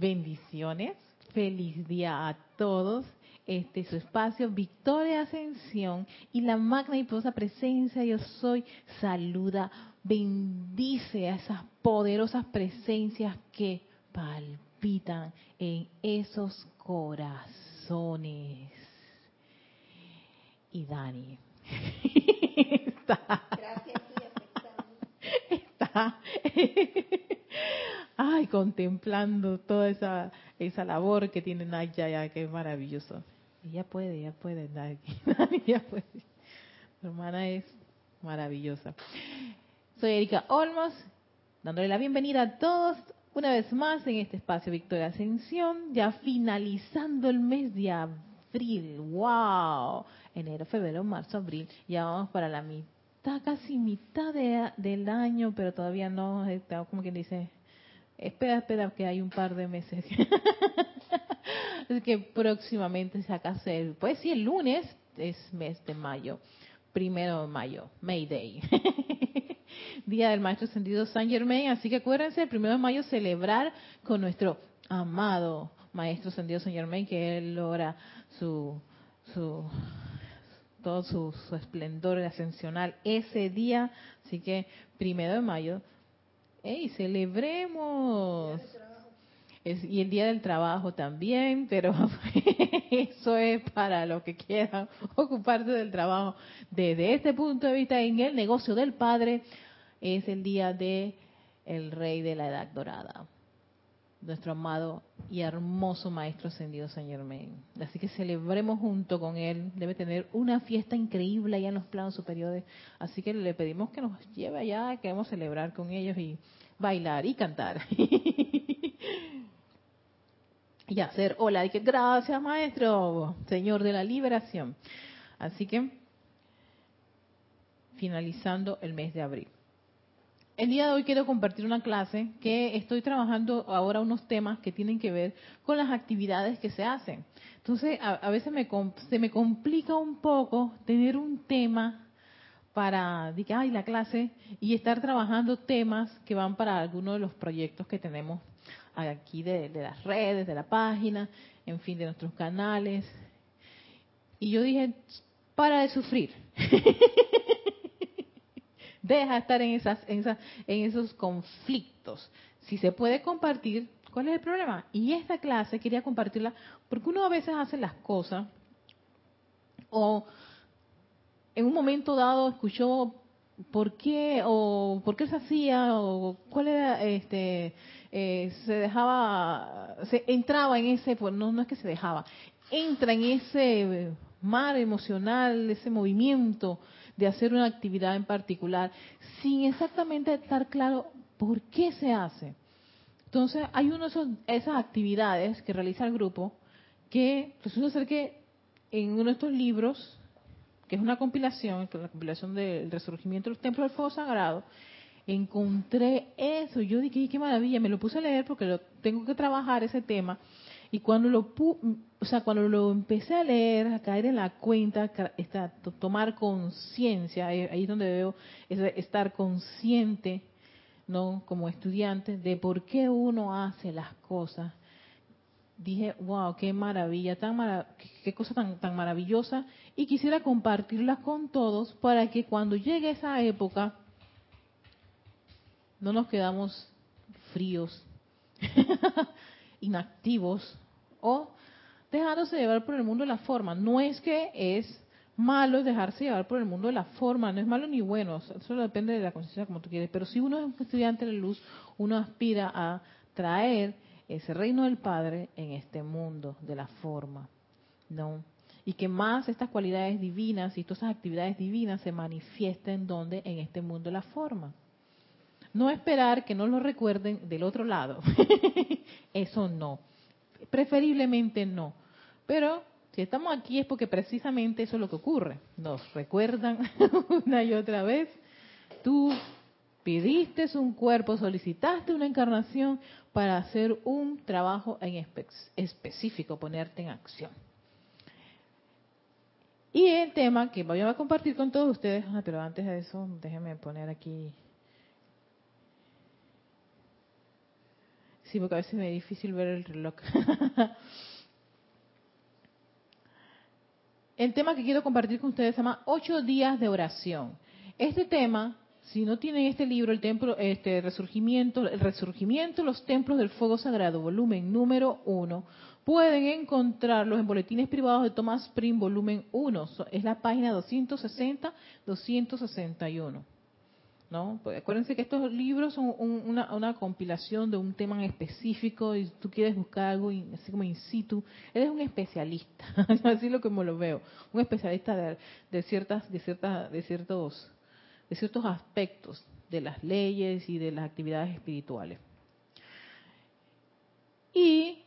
Bendiciones, feliz día a todos. Este es su espacio, Victoria Ascensión y la magna y poderosa presencia yo soy. Saluda, bendice a esas poderosas presencias que palpitan en esos corazones. Y Dani. Está. Gracias, Ay, contemplando toda esa, esa labor que tiene Naya, ya, que es maravilloso. Ella puede, ella puede, puede. Su hermana es maravillosa. Soy Erika Olmos, dándole la bienvenida a todos una vez más en este espacio Victoria Ascensión, ya finalizando el mes de abril. ¡Wow! Enero, febrero, marzo, abril. Ya vamos para la mitad, casi mitad de- del año, pero todavía no, está como quien dice, espera, espera, que hay un par de meses. es que próximamente se acaso, el- pues sí, el lunes es mes de mayo, primero de mayo, May Day. Día del Maestro Ascendido San Germain, así que acuérdense, el primero de mayo celebrar con nuestro amado Maestro Ascendido San Germain, que él logra su, su todo su, esplendor ascensional ese día, así que primero de mayo, ¡ey, celebremos! Y el día del trabajo también, pero eso es para los que quieran ocuparse del trabajo. Desde este punto de vista, en el negocio del Padre, es el día de el Rey de la Edad Dorada, nuestro amado y hermoso Maestro Ascendido San Germain. Así que celebremos junto con él. Debe tener una fiesta increíble allá en los planos superiores. Así que le pedimos que nos lleve allá, queremos celebrar con ellos y bailar y cantar. y hacer hola, que gracias maestro, señor de la liberación. Así que finalizando el mes de abril. El día de hoy quiero compartir una clase que estoy trabajando ahora unos temas que tienen que ver con las actividades que se hacen. Entonces, a, veces me, se me complica un poco tener un tema para, diga, ay, la clase, y estar trabajando temas que van para algunos de los proyectos que tenemos aquí de, de las redes, de la página, en fin, de nuestros canales. Y yo dije, para de sufrir. Deja de estar en, esas, en, esas, en esos conflictos. Si se puede compartir, ¿cuál es el problema? Y esta clase quería compartirla porque uno a veces hace las cosas o en un momento dado escuchó por qué o por qué se hacía o cuál era este eh, se dejaba se entraba en ese pues no no es que se dejaba entra en ese mar emocional ese movimiento de hacer una actividad en particular sin exactamente estar claro por qué se hace entonces hay una de esas actividades que realiza el grupo que resulta ser que en uno de estos libros que es una compilación, la compilación del resurgimiento de los templos del fuego sagrado, encontré eso. Yo dije, qué maravilla, me lo puse a leer porque lo, tengo que trabajar ese tema. Y cuando lo, o sea, cuando lo empecé a leer, a caer en la cuenta, esta- to- tomar conciencia, ahí es donde veo estar consciente, no, como estudiante, de por qué uno hace las cosas. Dije, wow, qué maravilla, tan qué cosa tan, tan maravillosa, y quisiera compartirlas con todos para que cuando llegue esa época no nos quedamos fríos, inactivos o dejándose llevar por el mundo de la forma. No es que es malo dejarse llevar por el mundo de la forma, no es malo ni bueno, eso depende de la conciencia como tú quieres, pero si uno es un estudiante de luz, uno aspira a traer ese reino del Padre en este mundo de la forma, ¿no? Y que más estas cualidades divinas y todas esas actividades divinas se manifiesten donde en este mundo de la forma. No esperar que no lo recuerden del otro lado. Eso no. Preferiblemente no. Pero si estamos aquí es porque precisamente eso es lo que ocurre. Nos recuerdan una y otra vez. Tú pediste un cuerpo, solicitaste una encarnación para hacer un trabajo en espe- específico, ponerte en acción. Y el tema que voy a compartir con todos ustedes, ah, pero antes de eso, déjenme poner aquí. Sí, porque a veces me es difícil ver el reloj. el tema que quiero compartir con ustedes se llama ocho días de oración. Este tema, si no tienen este libro, el templo, este resurgimiento, el resurgimiento, los templos del fuego sagrado, volumen número uno, pueden encontrarlos en boletines privados de Thomas Prim, volumen 1. Es la página 260-261. ¿No? Pues acuérdense que estos libros son una, compilación de un tema específico y tú quieres buscar algo así como in situ, eres un especialista, así lo como lo veo, un especialista de, de ciertas, de ciertas, de ciertos, de ciertos aspectos de las leyes y de las actividades espirituales. Y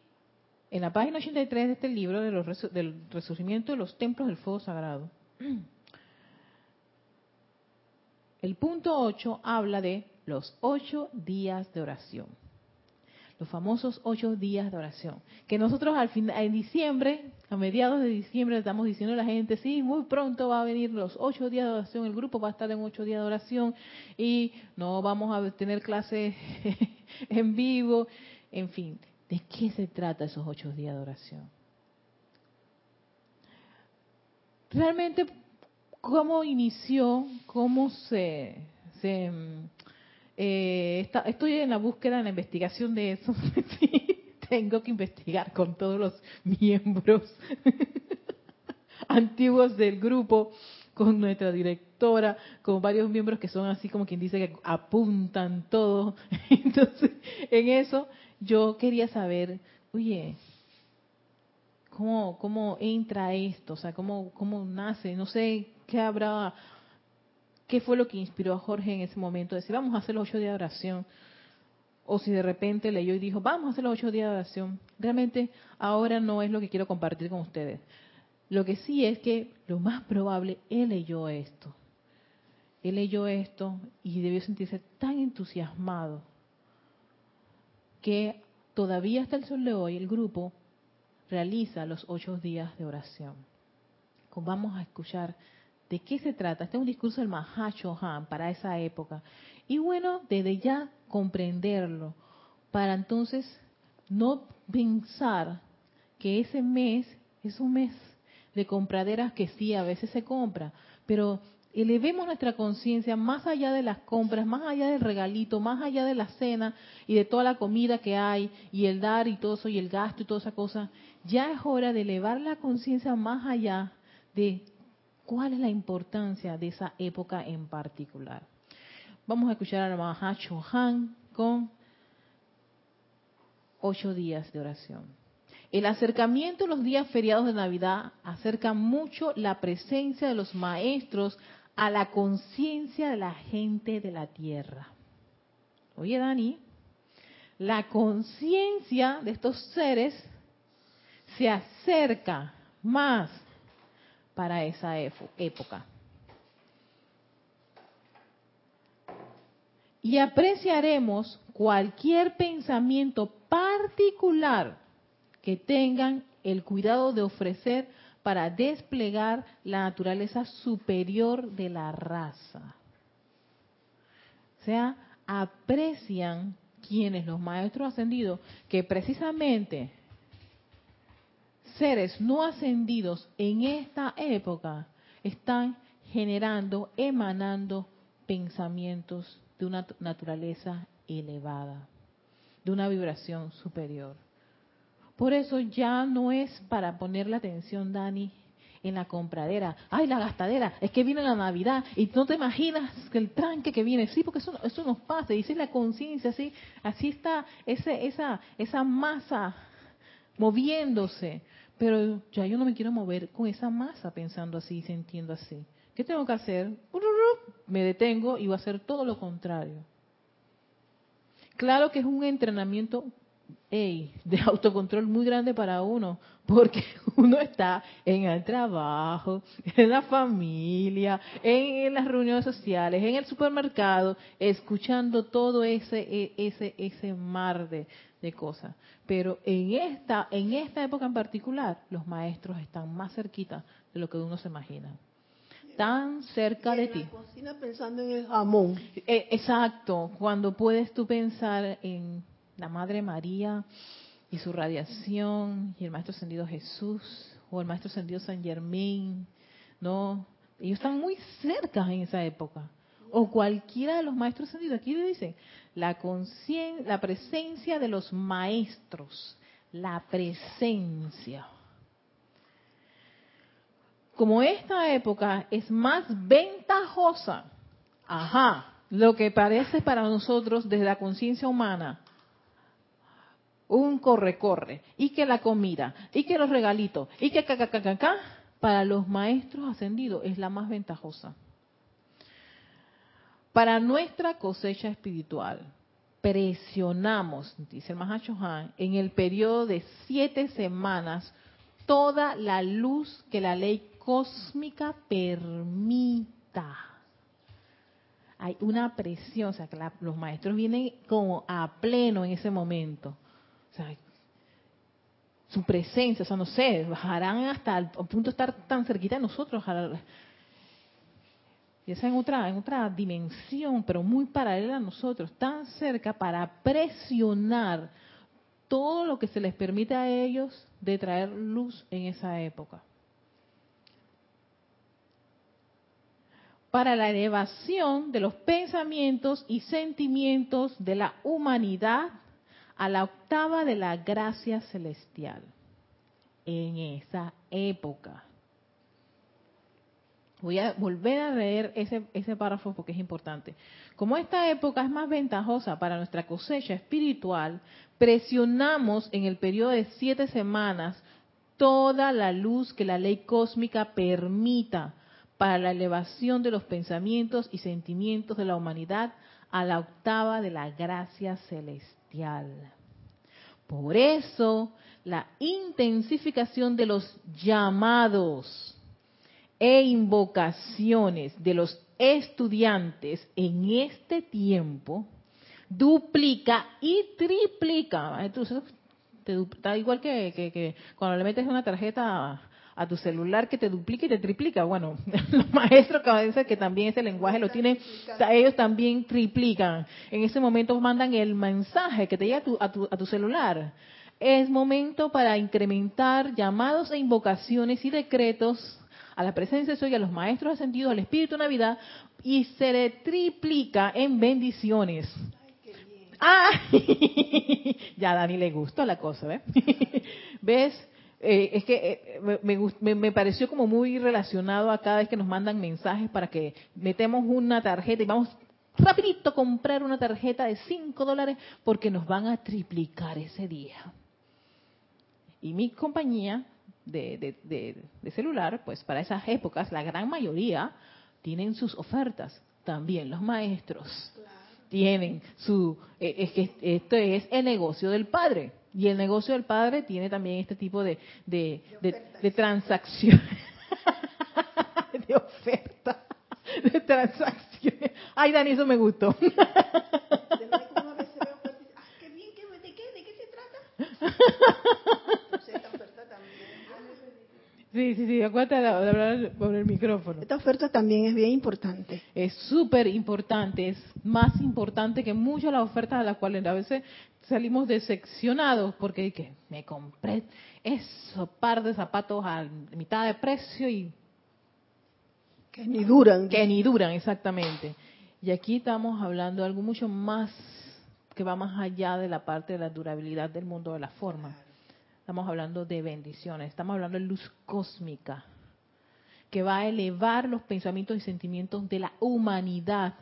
en la página 83 de este libro de los, del resurgimiento de los templos del fuego sagrado, El punto 8 habla de los ocho días de oración. Los famosos ocho días de oración. Que nosotros al en diciembre, a mediados de diciembre, estamos diciendo a la gente, sí, muy pronto va a venir los ocho días de oración, el grupo va a estar en ocho días de oración y no vamos a tener clases en vivo. En fin, ¿de qué se trata esos ocho días de oración? Realmente cómo inició, cómo se... Eh, estoy en la búsqueda, en la investigación de eso. tengo que investigar con todos los miembros antiguos del grupo, con nuestra directora, con varios miembros que son así como quien dice que apuntan todo. Entonces, en eso yo quería saber, oye, ¿cómo, cómo entra esto? O sea, ¿cómo, cómo nace? No sé qué habrá, qué fue lo que inspiró a Jorge en ese momento, decir, vamos a hacer los ocho días de oración. O si de repente leyó y dijo, vamos a hacer los ocho días de oración. Realmente ahora no es lo que quiero compartir con ustedes. Lo que sí es que lo más probable, él leyó esto. Él leyó esto y debió sentirse tan entusiasmado que todavía hasta el sol de hoy el grupo realiza los ocho días de oración. Vamos a escuchar ¿De qué se trata? Este es un discurso del Mahashohan para esa época. Y bueno, desde ya comprenderlo, para entonces no pensar que ese mes es un mes de compraderas que sí, a veces se compra, pero elevemos nuestra conciencia más allá de las compras, más allá del regalito, más allá de la cena y de toda la comida que hay y el dar y todo eso y el gasto y toda esa cosa. Ya es hora de elevar la conciencia más allá de ¿Cuál es la importancia de esa época en particular? Vamos a escuchar a Mahacho Han con ocho días de oración. El acercamiento a los días feriados de Navidad acerca mucho la presencia de los maestros a la conciencia de la gente de la tierra. Oye, Dani, la conciencia de estos seres se acerca más para esa época. Y apreciaremos cualquier pensamiento particular que tengan el cuidado de ofrecer para desplegar la naturaleza superior de la raza. O sea, aprecian quienes los maestros ascendidos que precisamente seres no ascendidos en esta época están generando, emanando pensamientos de una naturaleza elevada, de una vibración superior. Por eso ya no es para poner la atención, Dani, en la compradera. Ay, la gastadera, es que viene la Navidad y no te imaginas el tranque que viene. Sí, porque eso, eso nos pasa. Y si la conciencia, así, así está ese, esa, esa masa moviéndose. Pero ya yo no me quiero mover con esa masa pensando así, sintiendo así. ¿Qué tengo que hacer? Me detengo y voy a hacer todo lo contrario. Claro que es un entrenamiento de autocontrol muy grande para uno, porque uno está en el trabajo, en la familia, en, en, las reuniones sociales, en el supermercado, escuchando todo ese e, ese ese mar de, de cosas. Pero en esta, en esta época en particular, los maestros están más cerquita de lo que uno se imagina. Tan cerca de ti. cocina pensando en el jamón. Eh, exacto, cuando puedes tú pensar en la Madre María y su radiación, y el Maestro Ascendido Jesús, o el Maestro Ascendido San Germain, ¿no? Ellos están muy cerca en esa época. O cualquiera de los maestros ascendidos. Aquí le dicen, la, la presencia de los maestros, la presencia. Como esta época es más ventajosa, ajá, lo que parece para nosotros desde la conciencia humana, un corre-corre, y que la comida, y que los regalitos, y que acá, para los maestros ascendidos es la más ventajosa. Para nuestra cosecha espiritual, presionamos, dice el Mahacho en el periodo de siete semanas, toda la luz que la ley cósmica permita hay una presión, o sea, que los maestros vienen como a pleno en ese momento. Sea, su presencia, o sea, no sé, bajarán hasta el punto de estar tan cerquita de nosotros. Y esa en otra, en otra dimensión, pero muy paralela a nosotros, tan cerca para presionar todo lo que se les permite a ellos de traer luz en esa época. para la elevación de los pensamientos y sentimientos de la humanidad a la octava de la gracia celestial. En esa época. Voy a volver a leer ese, ese párrafo porque es importante. Como esta época es más ventajosa para nuestra cosecha espiritual, presionamos en el periodo de siete semanas toda la luz que la ley cósmica permita para la elevación de los pensamientos y sentimientos de la humanidad a la octava de la gracia celestial. Por eso, la intensificación de los llamados e invocaciones de los estudiantes en este tiempo duplica y triplica. Entonces, da igual que cuando le metes una tarjeta a tu celular que te duplica y te triplica. Bueno, los maestros que que también ese lenguaje lo tienen, ellos también triplican. En ese momento mandan el mensaje que te llega a tu, a tu, a tu celular. Es momento para incrementar llamados e invocaciones y decretos a la presencia de Soy, a los maestros ascendidos, al Espíritu de Navidad, y se le triplica en bendiciones. Ah, ya a Dani le gustó la cosa, ¿ves? ¿Ves? Eh, es que eh, me, me, pareció como muy relacionado a cada vez que nos mandan mensajes para que metemos una tarjeta y vamos rapidito a comprar una tarjeta de 5 dólares porque nos van a triplicar ese día. Y mi compañía de, de, celular, pues para esas épocas, la gran mayoría tienen sus ofertas. También los maestros tienen su... Eh, es que esto es el negocio del padre y el negocio del padre tiene también este tipo de, de, de, transacciones, de oferta, de transacciones. Ay, Dani, eso me gustó. Sí, sí, sí, acuérdate de hablar por el micrófono. Esta oferta también es bien importante. Es súper importante, es más importante que muchas de las ofertas a las cuales a veces salimos decepcionados porque que me compré esos par de zapatos a mitad de precio y que ni duran. Que ni duran, exactamente. Y aquí estamos hablando de algo mucho más que va más allá de la parte de la durabilidad del mundo de la forma. Estamos hablando de bendiciones, estamos hablando de luz cósmica que va a elevar los pensamientos y sentimientos de la humanidad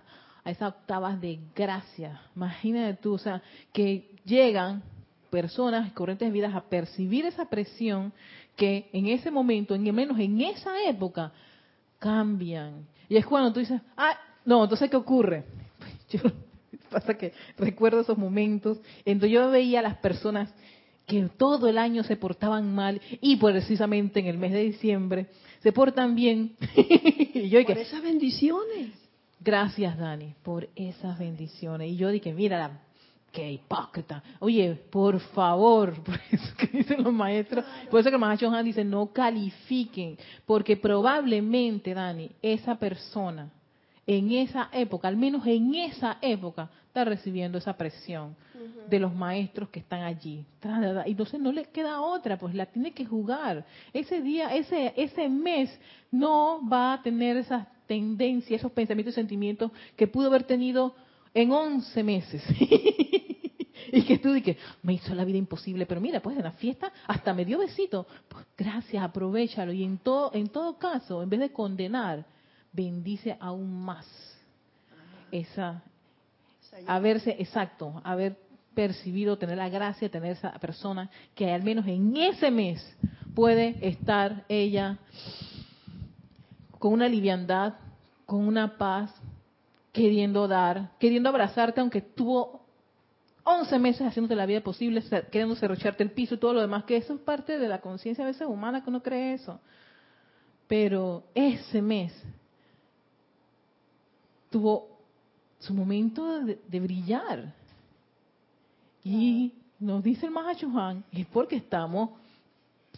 a esas octavas de gracia. Imagínate tú, o sea, que llegan personas, corrientes de vidas a percibir esa presión que en ese momento, en menos en esa época, cambian. Y es cuando tú dices, ah, no, entonces ¿qué ocurre? Yo, pasa que recuerdo esos momentos, entonces yo veía a las personas que todo el año se portaban mal y precisamente en el mes de diciembre se portan bien. y yo, Por esas bendiciones. Gracias, Dani, por esas bendiciones. Y yo dije, mira, qué hipócrita. Oye, por favor, por eso que dicen los maestros, por eso que el Han dice, no califiquen, porque probablemente, Dani, esa persona, en esa época, al menos en esa época, está recibiendo esa presión de los maestros que están allí. Y entonces no le queda otra, pues la tiene que jugar. Ese día, ese, ese mes no va a tener esas tendencias, esos pensamientos y sentimientos que pudo haber tenido en 11 meses. y que tú dices, me hizo la vida imposible, pero mira, pues en la fiesta hasta me dio besito. Pues gracias, aprovechalo. Y en todo, en todo caso, en vez de condenar, bendice aún más esa, haberse, exacto, haber percibido, tener la gracia de tener esa persona que al menos en ese mes puede estar ella con una liviandad, con una paz, queriendo dar, queriendo abrazarte, aunque tuvo 11 meses haciéndote la vida posible, queriendo cerrocharte el piso y todo lo demás, que eso es parte de la conciencia a veces humana que uno cree eso. Pero ese mes tuvo su momento de, brillar. Y nos dice el Mahachohan, es porque estamos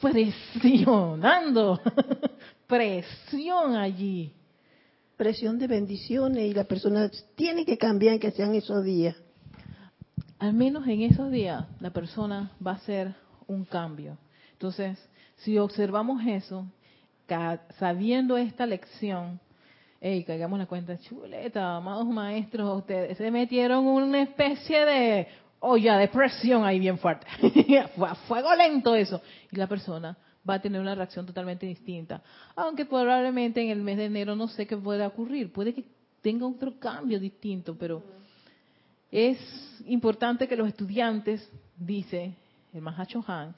presionando, presión allí. Presión de bendiciones y la persona tiene que cambiar que sean esos días. Al menos en esos días la persona va a hacer un cambio. Entonces, si observamos eso, sabiendo esta lección, Ey, caigamos la cuenta, chuleta, amados maestros, ustedes se metieron una especie de olla de presión ahí bien fuerte. Fue a fuego lento eso. Y la persona va a tener una reacción totalmente distinta. Aunque probablemente en el mes de enero no sé qué pueda ocurrir. Puede que tenga otro cambio distinto, pero es importante que los estudiantes, dice el Mahacho Han,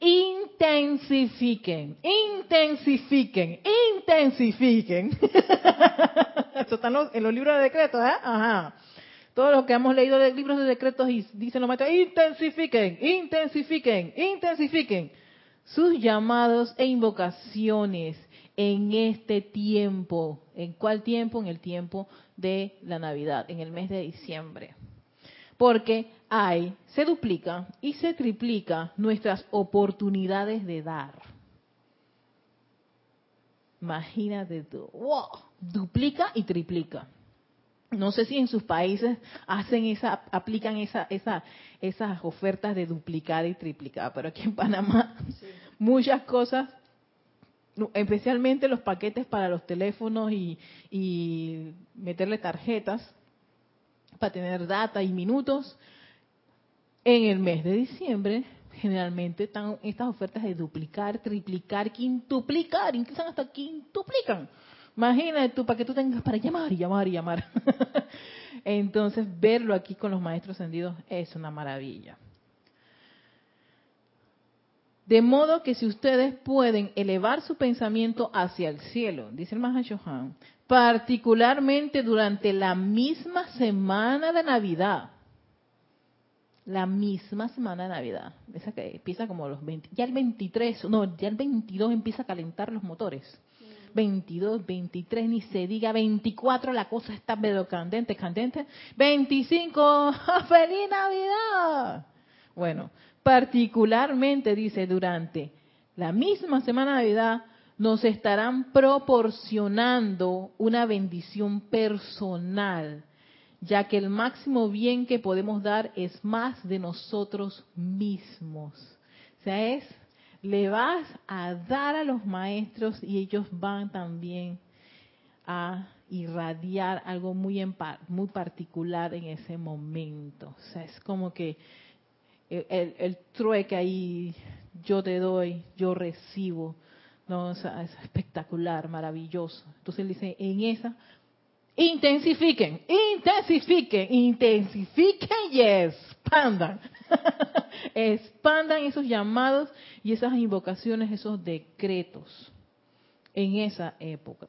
intensifiquen, intensifiquen, intensifiquen. Eso está en los, libros de decretos, ¿eh? Ajá. Todo lo que hemos leído de libros de decretos dicen los maestros, intensifiquen, intensifiquen, intensifiquen sus llamados e invocaciones en este tiempo. ¿En cuál tiempo? En el tiempo de la Navidad, en el mes de diciembre. Porque hay, se duplica y se triplica nuestras oportunidades de dar. Imagínate tú, wow, duplica y triplica. No sé si en sus países hacen esa, aplican esa, esa, esas ofertas de duplicar y triplicar, pero aquí en Panamá muchas cosas, especialmente los paquetes para los teléfonos y, y meterle tarjetas para tener data y minutos, en el mes de diciembre, generalmente están estas ofertas de duplicar, triplicar, quintuplicar, incluso hasta quintuplican. Imagínate tú, para que tú tengas para llamar y llamar y llamar. Entonces, verlo aquí con los maestros ascendidos es una maravilla. De modo que si ustedes pueden elevar su pensamiento hacia el cielo, dice el Mahashohan, particularmente durante la misma semana de Navidad, la misma semana de Navidad. Esa que empieza como los 20, ya el 23, no, ya el 22 empieza a calentar los motores. 22, 23, ni se diga 24, la cosa está pero candente, candente. 25, ¡feliz Navidad! Bueno, particularmente dice durante la misma semana de Navidad nos estarán proporcionando una bendición personal ya que el máximo bien que podemos dar es más de nosotros mismos. O sea, es, le vas a dar a los maestros y ellos van también a irradiar algo muy, muy particular en ese momento. O sea, es como que el, el, trueque ahí, yo te doy, yo recibo. No, es espectacular, maravilloso. Entonces él dice, en esa intensifiquen, intensifiquen, intensifiquen y expandan. expandan esos llamados y esas invocaciones, esos decretos en esa época.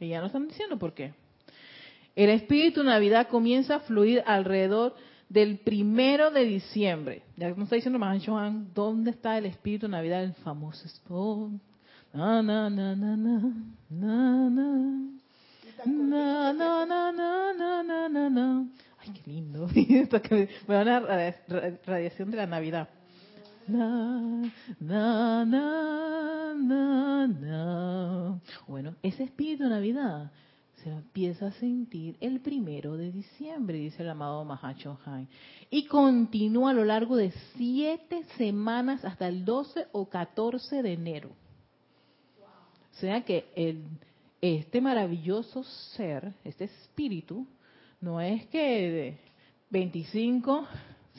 Y ya nos están diciendo por qué. El espíritu Navidad comienza a fluir alrededor del primero de diciembre. Ya nos está diciendo más Joan, ¿dónde está el espíritu Navidad? El famoso spot na, na, na, na, na, na, na. Na, na, na, na, na, na, na, Ay, qué lindo. Me da una radiación de la Navidad. Na, na, na, na, na. Bueno, ese espíritu de Navidad se empieza a sentir el primero de diciembre, dice el amado Mahacho Han. Y continúa a lo largo de siete semanas hasta el 12 o 14 de enero. O sea que el, este maravilloso ser, este espíritu, no es que 25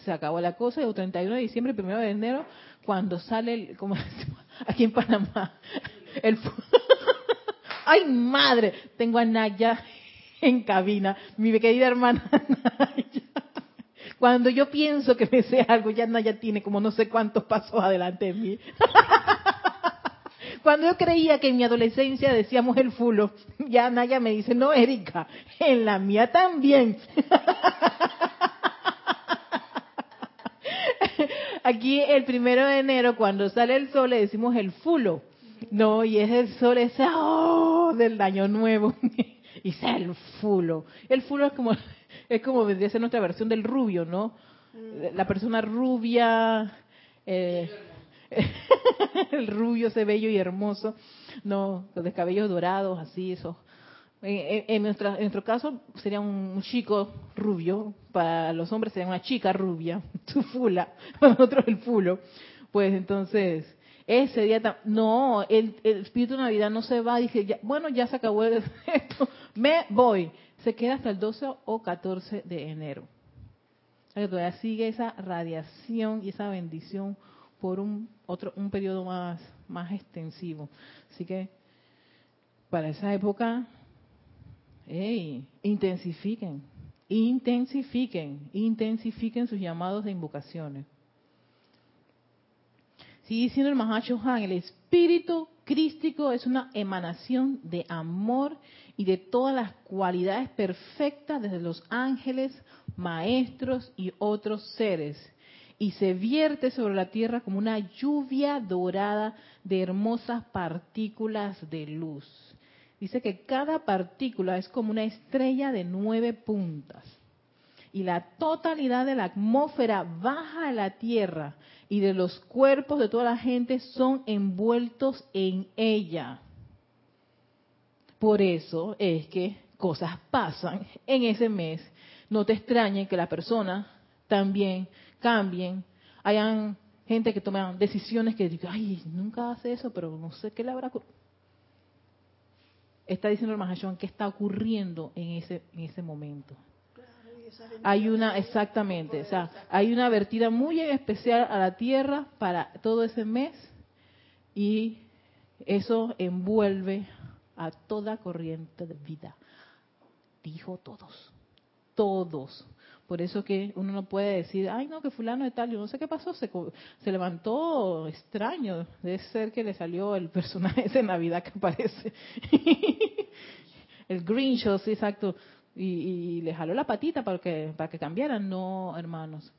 se acabó la cosa y el 31 de diciembre, primero de enero, cuando sale, el, como aquí en Panamá, el ¡Ay, madre! Tengo a Naya en cabina, mi querida hermana Naya. Cuando yo pienso que me sé algo, ya Naya tiene como no sé cuántos pasos adelante de mí. Cuando yo creía que en mi adolescencia decíamos el fulo, ya Naya me dice, no, Erika, en la mía también. Aquí el primero de enero, cuando sale el sol, le decimos el fulo. No, y es el sol ese oh, del año nuevo. y es el fulo. El fulo es como, es como vendría a ser nuestra versión del rubio, ¿no? La persona rubia, eh, el rubio, ese bello y hermoso, no, los de cabellos dorados, así, eso. En, en, nuestra, en nuestro caso sería un chico rubio, para los hombres sería una chica rubia, su fula, para nosotros el fulo. Pues entonces, ese día, no, el, espíritu de Navidad no se va, dije, ya, bueno, ya se acabó esto, me voy. Se queda hasta el 12 o 14 de enero. Todavía sigue esa radiación y esa bendición por un otro un periodo más más extensivo. Así que para esa época, intensifiquen, intensifiquen, intensifiquen sus llamados de invocaciones. Sigue diciendo el Mahacho Han, el espíritu crístico es una emanación de amor y de todas las cualidades perfectas desde los ángeles, maestros y otros seres y se vierte sobre la tierra como una lluvia dorada de hermosas partículas de luz. Dice que cada partícula es como una estrella de nueve puntas. Y la totalidad de la atmósfera baja a la tierra y de los cuerpos de toda la gente son envueltos en ella. Por eso es que cosas pasan en ese mes. No te extrañe que la persona también cambien, hayan gente que tome decisiones que diga, ay, nunca hace eso, pero no sé qué le habrá Está diciendo el Mahashon qué está ocurriendo en ese, en ese momento. Hay una, exactamente, o sea, hay una vertida muy especial a la tierra para todo ese mes y eso envuelve a toda corriente de vida. Dijo todos, todos. Por eso que uno no puede decir, ay no, que fulano de tal, yo no sé qué pasó, se, se levantó extraño, debe ser que le salió el personaje de Navidad que aparece. el Grinch, sí, exacto, y, y, le jaló la patita para que, para que cambiaran. No, hermanos,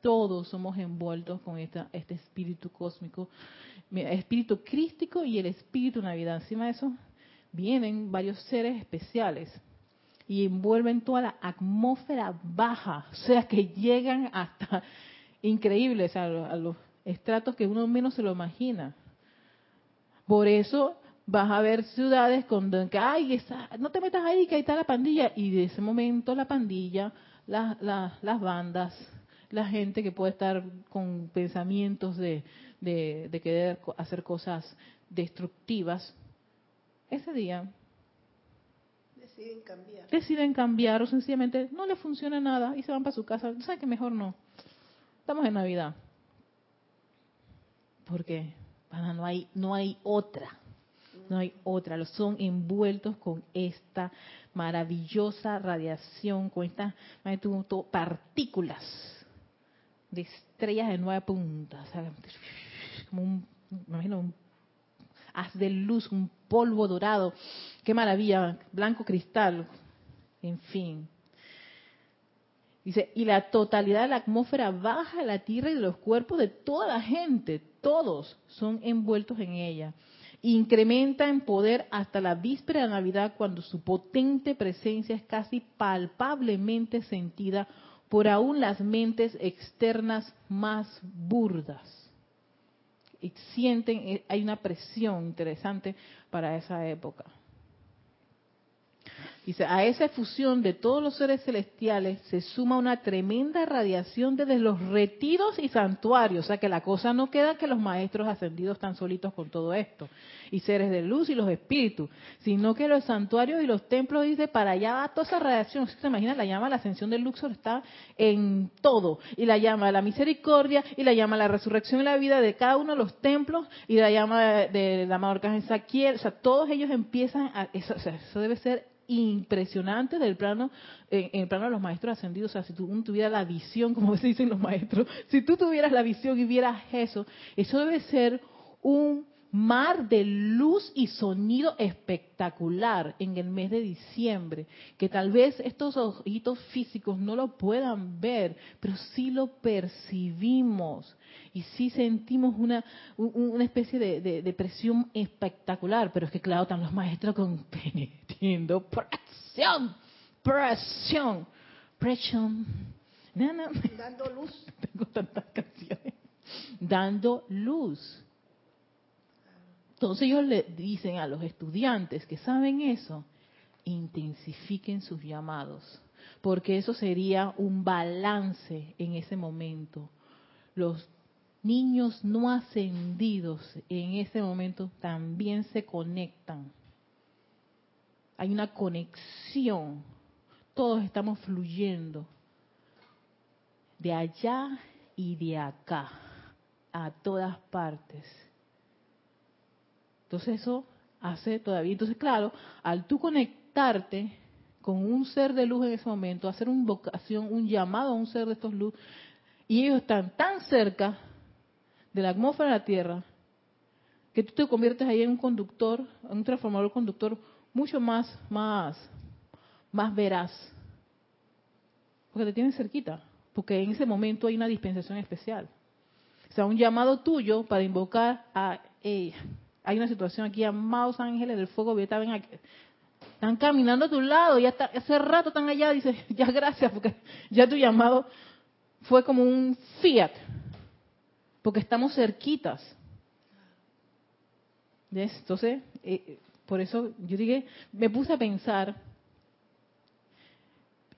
todos somos envueltos con esta, este espíritu cósmico, espíritu crístico y el espíritu Navidad. Encima de eso vienen varios seres especiales y envuelven toda la atmósfera baja, o sea que llegan hasta increíbles a, los estratos que uno menos se lo imagina. Por eso vas a ver ciudades con que, ay, no te metas ahí, que ahí está la pandilla. Y de ese momento la pandilla, las bandas, la gente que puede estar con pensamientos de, de querer hacer cosas destructivas, ese día deciden cambiar. O sencillamente no les funciona nada y se van para su casa. ¿Saben que mejor no? Estamos en Navidad. Porque no hay, no hay otra. No hay otra. Los son envueltos con esta maravillosa radiación, con estas partículas de estrellas de nueve puntas. como un, me imagino un haz de luz, un polvo dorado. Qué maravilla, blanco cristal, en fin. Dice, y la totalidad de la atmósfera baja a la tierra y de los cuerpos de toda la gente, todos son envueltos en ella. Incrementa en poder hasta la víspera de Navidad cuando su potente presencia es casi palpablemente sentida por aún las mentes externas más burdas y sienten, eh, hay una presión interesante para esa época. Dice, a esa fusión de todos los seres celestiales se suma una tremenda radiación desde los retiros y santuarios. O sea que la cosa no queda que los maestros ascendidos están solitos con todo esto. Y seres de luz y los espíritus. Sino que los santuarios y los templos, dice, para allá va toda esa radiación. ¿Se imagina? La llama la ascensión del Luxor está en todo. Y la llama la misericordia y la llama la resurrección y la vida de cada uno de los templos y la llama de la Arcángel Saquiel. O sea, todos ellos empiezan a... Eso, o sea, eso debe ser impresionante del plano, en, el plano de los maestros ascendidos. O sea, si tú tuvieras la visión, como se dicen los maestros, si tú tuvieras la visión y vieras eso, eso debe ser un mar de luz y sonido espectacular en el mes de diciembre, que tal vez estos ojitos físicos no lo puedan ver, pero sí lo percibimos y sí sentimos una, una especie de, de, presión espectacular, pero es que claro, están los maestros con teniendo presión, presión, presión. Dando luz. Tengo tantas canciones. Dando luz. Entonces ellos le dicen a los estudiantes que saben eso, intensifiquen sus llamados, porque eso sería un balance en ese momento. Los niños no ascendidos en ese momento también se conectan. Hay una conexión. Todos estamos fluyendo de allá y de acá, a todas partes. Entonces eso hace todavía. Entonces, claro, al tú conectarte con un ser de luz en ese momento, hacer una vocación, un llamado a un ser de estos luz, y ellos están tan cerca de la atmósfera de la Tierra, que tú te conviertes ahí en un conductor, en un transformador conductor mucho más, más, más veraz. Porque te tienen cerquita, porque en ese momento hay una dispensación especial. O sea, un llamado tuyo para invocar a ella. Hay una situación aquí, amados ángeles del fuego, ven aquí. Están caminando a tu lado, ya está, hace rato están allá, dice, ya gracias, porque ya tu llamado fue como un fiat porque estamos cerquitas. Entonces, eh, por eso yo dije, me puse a pensar,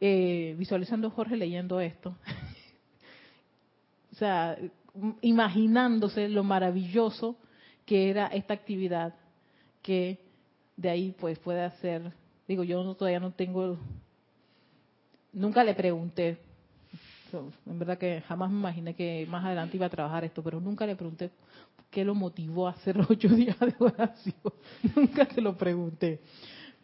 eh, visualizando a Jorge leyendo esto, o sea, imaginándose lo maravilloso que era esta actividad, que de ahí pues puede hacer, digo, yo todavía no tengo, nunca le pregunté, en verdad que jamás me imaginé que más adelante iba a trabajar esto, pero nunca le pregunté qué lo motivó a hacer ocho días de oración. nunca se lo pregunté.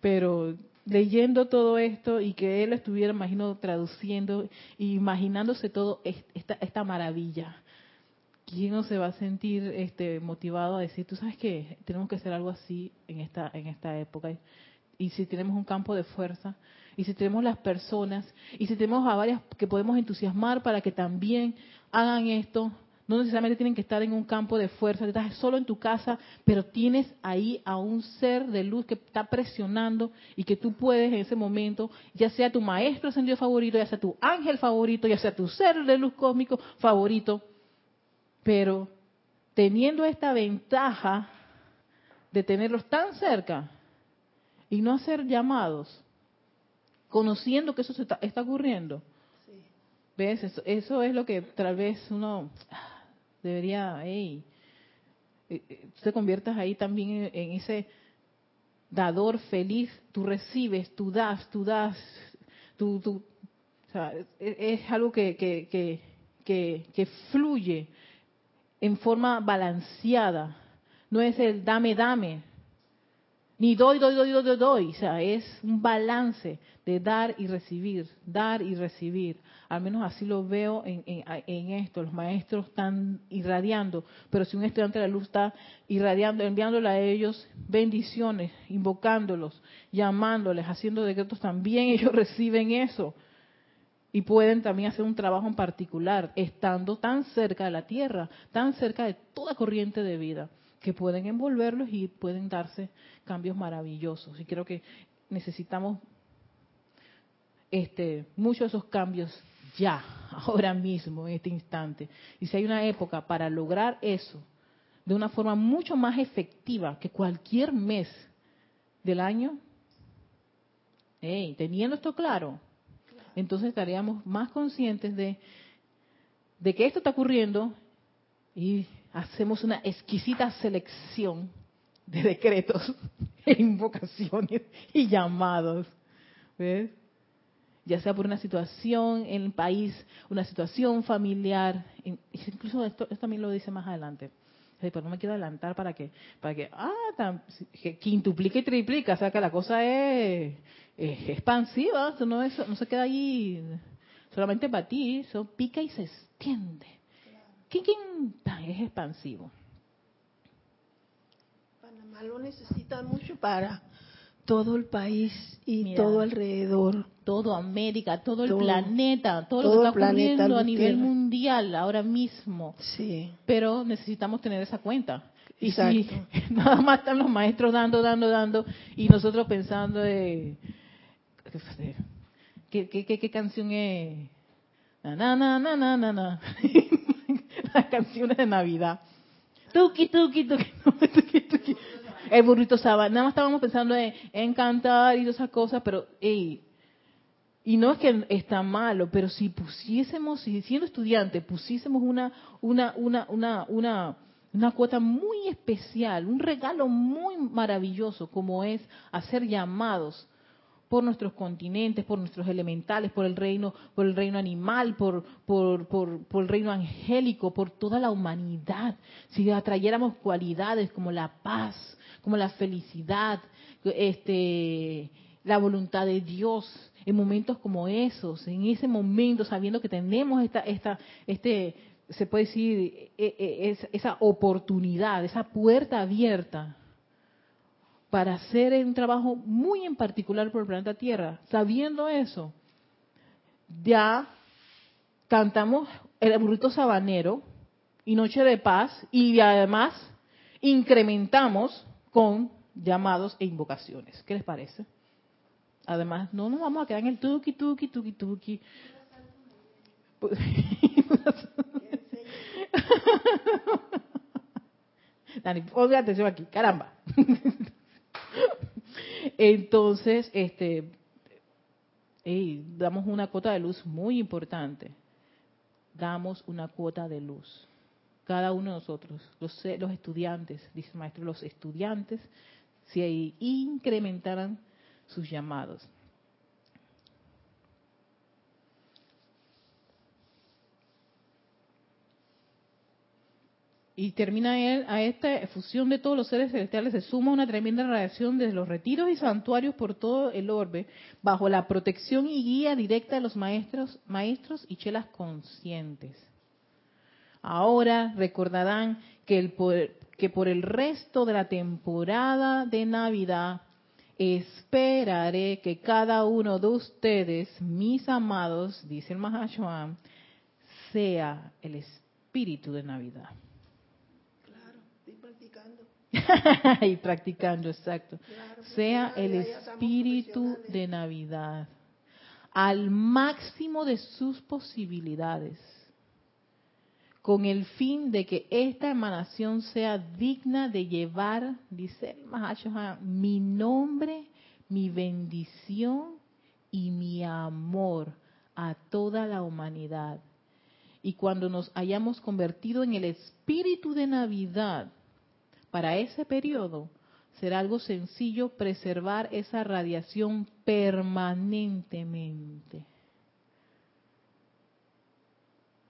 Pero leyendo todo esto y que él estuviera, imagino, traduciendo e imaginándose todo esta, esta maravilla. ¿Quién no se va a sentir este, motivado a decir, tú sabes que tenemos que hacer algo así en esta, en esta época? Y si tenemos un campo de fuerza, y si tenemos las personas, y si tenemos a varias que podemos entusiasmar para que también hagan esto, no necesariamente tienen que estar en un campo de fuerza, estás solo en tu casa, pero tienes ahí a un ser de luz que está presionando y que tú puedes en ese momento, ya sea tu maestro ascendido favorito, ya sea tu ángel favorito, ya sea tu ser de luz cósmico favorito, pero teniendo esta ventaja de tenerlos tan cerca y no hacer llamados, conociendo que eso se está, ocurriendo. ¿Ves? Eso, es lo que tal vez uno debería, hey, eh, eh, te conviertas ahí también en, ese dador feliz, tú recibes, tú das, tú das, tú, tú o sea, es, algo que, que, que, que, fluye en forma balanceada, no es el dame, dame, ni doy, doy, doy, doy, doy. O sea, es un balance de dar y recibir, dar y recibir. Al menos así lo veo en, en, esto. Los maestros están irradiando, pero si un estudiante de la luz está irradiando, enviándole a ellos bendiciones, invocándolos, llamándoles, haciendo decretos, también ellos reciben eso. Y pueden también hacer un trabajo en particular, estando tan cerca de la tierra, tan cerca de toda corriente de vida que pueden envolverlos y pueden darse cambios maravillosos. Y creo que necesitamos este, muchos de esos cambios ya, ahora mismo, en este instante. Y si hay una época para lograr eso de una forma mucho más efectiva que cualquier mes del año, Hey, teniendo esto claro, entonces estaríamos más conscientes de, de que esto está ocurriendo y hacemos una exquisita selección de decretos e invocaciones y llamados. ¿Ves? Ya sea por una situación en el país, una situación familiar, incluso esto, también lo dice más adelante. Pero no me quiero adelantar para que, para que, ah, quintuplica y triplica, o sea que la cosa es, expansiva, no, es, no se queda ahí solamente para ti, eso pica y se extiende. ¿Qué, es expansivo? Panamá lo necesita mucho para todo el país y todo alrededor. Todo América, todo el planeta, todo, lo que está ocurriendo a nivel mundial ahora mismo. Sí. Pero necesitamos tener esa cuenta. Y si nada más están los maestros dando, dando, dando, y nosotros pensando de... ¿Qué, qué, qué, qué canción es? Na, na, na, na, na, na. Las canciones de Navidad. Tuki, tuki, tuki, tuki, tuki el burrito sabana. Nada más estábamos pensando en, cantar y todas esas cosas, pero, y no es que está malo, pero si pusiésemos, si siendo estudiantes, pusiésemos una, una, una, una, una, una cuota muy especial, un regalo muy maravilloso, como es hacer llamados por nuestros continentes, por nuestros elementales, por el reino, por el reino animal, por, por, por, por, el reino angélico, por toda la humanidad. Si atrayéramos cualidades como la paz, como la felicidad, este, la voluntad de Dios, en momentos como esos, en ese momento, sabiendo que tenemos esta, esta, este, se puede decir, e, e, esa oportunidad, esa puerta abierta para hacer un trabajo muy en particular por el planeta Tierra. Sabiendo eso, ya cantamos el burrito sabanero y Noche de Paz y además incrementamos con llamados e invocaciones. ¿Qué les parece? Además, no nos vamos a quedar en el tuki, tuki, tuki, tuki. Dani, ponga atención aquí, caramba. Entonces, este, damos una cuota de luz muy importante. Damos una cuota de luz cada uno de nosotros, los, los estudiantes, dice el maestro, los estudiantes, si incrementaran sus llamados. Y termina él, a esta fusión de todos los seres celestiales se suma una tremenda radiación desde los retiros y santuarios por todo el orbe, bajo la protección y guía directa de los maestros, maestros y chelas conscientes. Ahora recordarán que, el que por el resto de la temporada de Navidad esperaré que cada uno de ustedes, mis amados, dice el Mahashoam, sea el espíritu de Navidad. Claro, estoy practicando. y practicando, exacto. sea el espíritu de Navidad al máximo de sus posibilidades con el fin de que esta emanación sea digna de llevar, dice el mi nombre, mi bendición y mi amor a toda la humanidad. Y cuando nos hayamos convertido en el espíritu de Navidad para ese periodo, será algo sencillo preservar esa radiación permanentemente.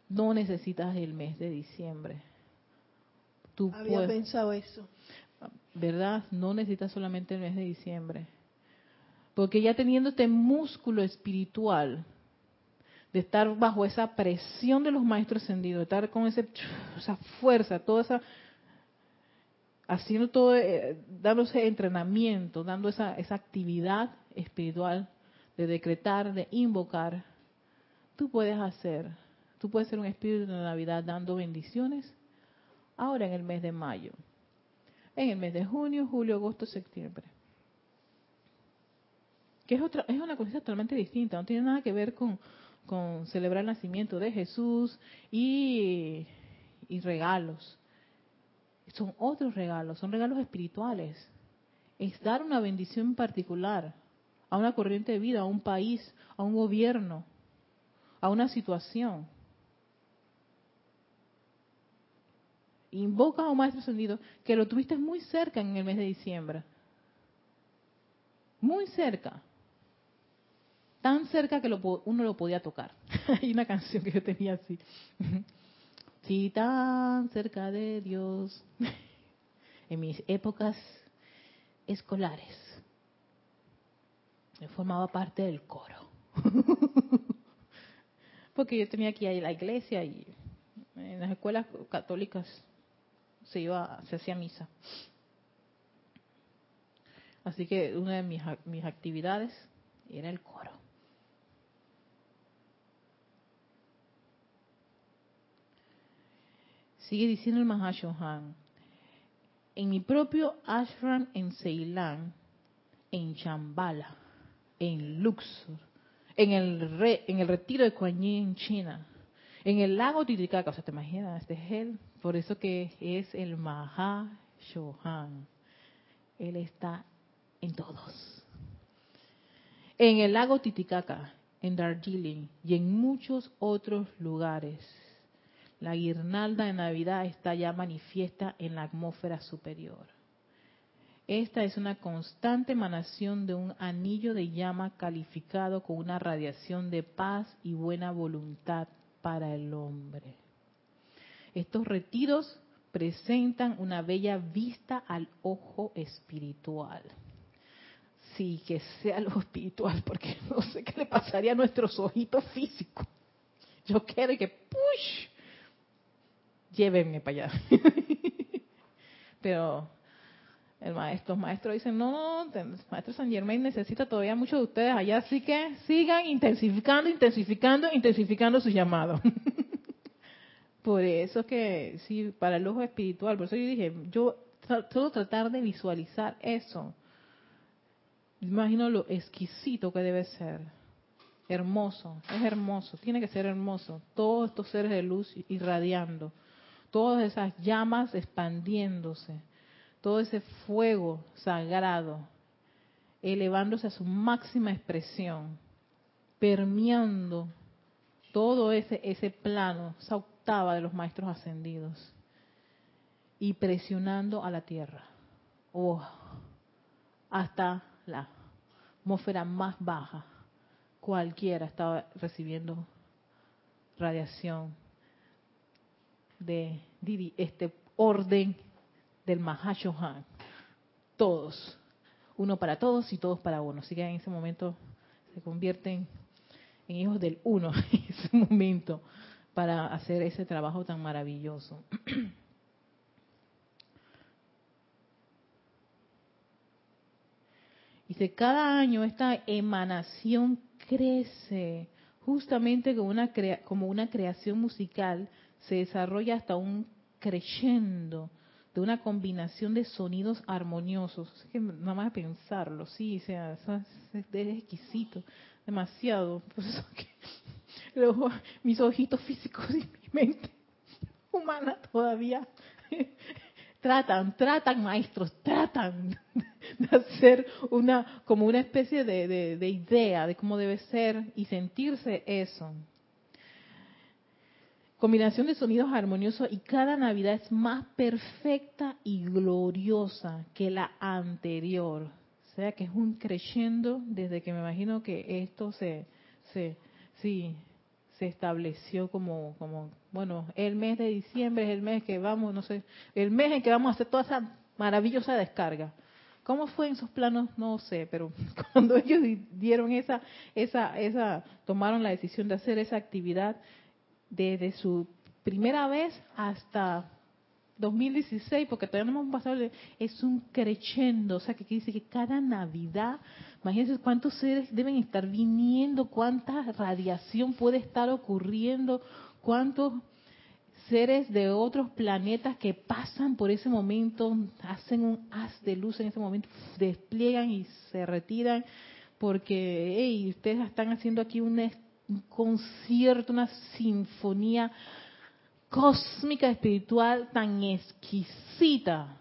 No necesitas el mes de diciembre. Tú Había pensado eso. ¿Verdad? No necesitas solamente el mes de diciembre. Porque ya teniendo este músculo espiritual, de estar bajo esa presión de los maestros ascendidos, de estar con ese, esa fuerza, toda esa, haciendo todo, eh, dándose entrenamiento, dando esa, esa actividad espiritual de decretar, de invocar, tú puedes hacer Tú puedes ser un espíritu de Navidad dando bendiciones ahora en el mes de mayo, en el mes de junio, julio, agosto, septiembre. Que es, otra, es una cosa totalmente distinta, no tiene nada que ver con, con celebrar el nacimiento de Jesús y, y regalos. Son otros regalos, son regalos espirituales. Es dar una bendición en particular a una corriente de vida, a un país, a un gobierno, a una situación. Invoca a un maestro ascendido que lo tuviste muy cerca en el mes de diciembre. Muy cerca. Tan cerca que uno lo podía tocar. Hay una canción que yo tenía así. Sí, tan cerca de Dios. en mis épocas escolares. Formaba parte del coro. Porque yo tenía que ir a la iglesia y en las escuelas católicas se iba, se hacía misa. Así que una de mis, mis actividades era el coro. Sigue diciendo el Mahashohan. En mi propio ashram en Ceilán, en Chambala, en Luxor, en el, re, en el retiro de Kuan Yin en China, en el lago Titicaca, o sea, te imaginas, este es él, por eso que es el Mahashohan. Él está en todos. En el lago Titicaca, en Darjeeling y en muchos otros lugares, la guirnalda de Navidad está ya manifiesta en la atmósfera superior. Esta es una constante emanación de un anillo de llama calificado con una radiación de paz y buena voluntad para el hombre. Estos retiros presentan una bella vista al ojo espiritual. Sí, que sea algo espiritual, porque no sé qué le pasaría a nuestros ojitos físicos. Yo quiero que, push, llévenme para allá. Pero el maestro, los maestros dicen, no, maestro San Germain necesita todavía mucho de ustedes allá, así que sigan intensificando, intensificando, intensificando su llamado. por eso que, sí, para el ojo espiritual, por eso yo dije, yo solo tratar de visualizar eso. Imagino lo exquisito que debe ser. Hermoso, es hermoso, tiene que ser hermoso. Todos estos seres de luz irradiando, todas esas llamas expandiéndose todo ese fuego sagrado, elevándose a su máxima expresión, permeando todo ese, ese plano, esa de los maestros ascendidos, y presionando a la tierra, oh, hasta la atmósfera más baja. Cualquiera estaba recibiendo radiación de este orden del Mahashohan. Todos. Uno para todos y todos para uno. Así que en ese momento se convierten en hijos del uno en ese momento para hacer ese trabajo tan maravilloso. Dice, cada año esta emanación crece, justamente como una, como una creación musical, se desarrolla hasta un creyendo de una combinación de sonidos armoniosos. Es que nada más pensarlo, sí, sea, eso es, exquisito, demasiado. Por eso que mis ojitos físicos y mi mente humana todavía tratan, tratan maestros, tratan de hacer una como una especie de, de idea de cómo debe ser y sentirse eso combinación de sonidos armoniosos y cada Navidad es más perfecta y gloriosa que la anterior. O sea que es un creyendo desde que me imagino que esto se, se, sí, se estableció como, como, bueno, el mes de diciembre es el mes que vamos, no sé, el mes en que vamos a hacer toda esa maravillosa descarga. ¿Cómo fue en sus planos? No sé, pero cuando ellos dieron esa, esa, esa, tomaron la decisión de hacer esa actividad, desde su primera vez hasta 2016, porque todavía no hemos pasado, es un crescendo, o sea, que dice que cada Navidad, imagínense cuántos seres deben estar viniendo, cuánta radiación puede estar ocurriendo, cuántos seres de otros planetas que pasan por ese momento, hacen un haz de luz en ese momento, despliegan y se retiran, porque hey, ustedes están haciendo aquí un un concierto, una sinfonía cósmica espiritual tan exquisita.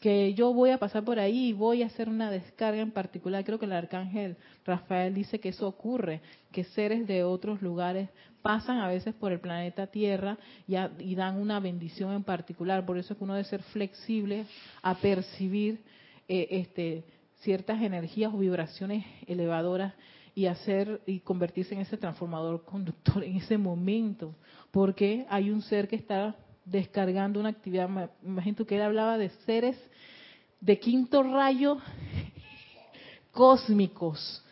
que yo voy a pasar por ahí y voy a hacer una descarga en particular. Creo que el arcángel Rafael dice que eso ocurre, que seres de otros lugares pasan a veces por el planeta Tierra y, dan una bendición en particular. Por eso es que uno debe ser flexible a percibir eh, este, ciertas energías o vibraciones elevadoras y hacer y convertirse en ese transformador conductor en ese momento, porque hay un ser que está descargando una actividad. Imagínate que él hablaba de seres de quinto rayo cósmicos,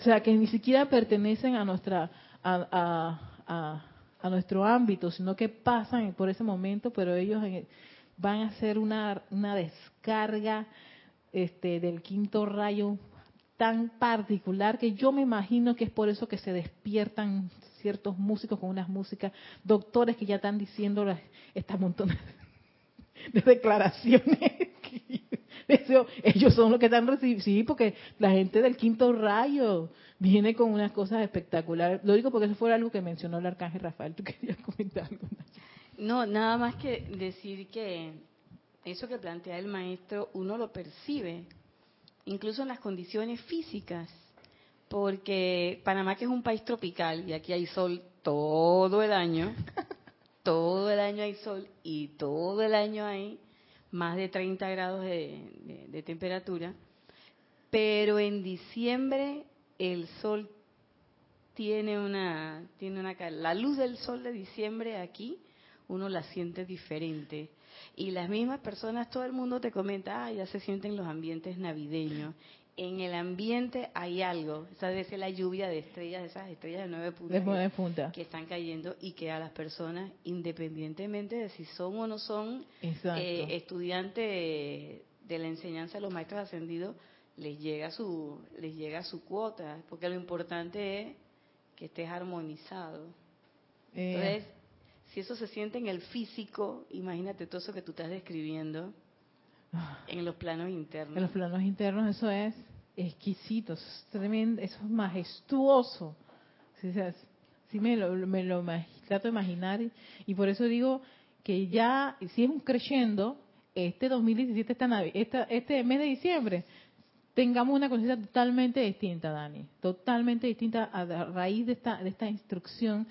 o sea, que ni siquiera pertenecen a nuestra a, a, nuestro ámbito, sino que pasan por ese momento, pero ellos van a hacer una, una descarga este, del quinto rayo tan particular que yo me imagino que es por eso que se despiertan ciertos músicos con unas músicas, doctores que ya están diciendo estas montones de declaraciones. ellos son los que están recibiendo, sí, porque la gente del quinto rayo viene con unas cosas espectaculares. Lo digo porque eso fue algo que mencionó el arcángel Rafael. ¿Tú querías comentar algo? No, nada más que decir que eso que plantea el maestro, uno lo percibe, incluso en las condiciones físicas, porque Panamá que es un país tropical y aquí hay sol todo el año, todo el año hay sol y todo el año hay más de 30 grados de, temperatura, pero en diciembre el sol tiene una, tiene una, la luz del sol de diciembre aquí, uno la siente diferente. Y las mismas personas, todo el mundo te comenta, ah, ya se sienten los ambientes navideños. En el ambiente hay algo, esa debe ser la lluvia de estrellas, esas estrellas de nueve puntas, que están cayendo y que a las personas, independientemente de si son o no son eh, estudiantes de la enseñanza de los maestros ascendidos, les llega su les llega su cuota, porque lo importante es que estés armonizado. Eh. Entonces, si eso se siente en el físico, imagínate todo eso que tú estás describiendo ah. en los planos internos. En los planos internos eso es exquisito, eso es tremendo, eso es majestuoso. Sí, me lo, me lo trato de imaginar y por eso digo que ya, si es un creyendo, este 2017, esta, este mes de diciembre, tengamos una conciencia totalmente distinta, Dani, totalmente distinta a raíz de esta, de esta instrucción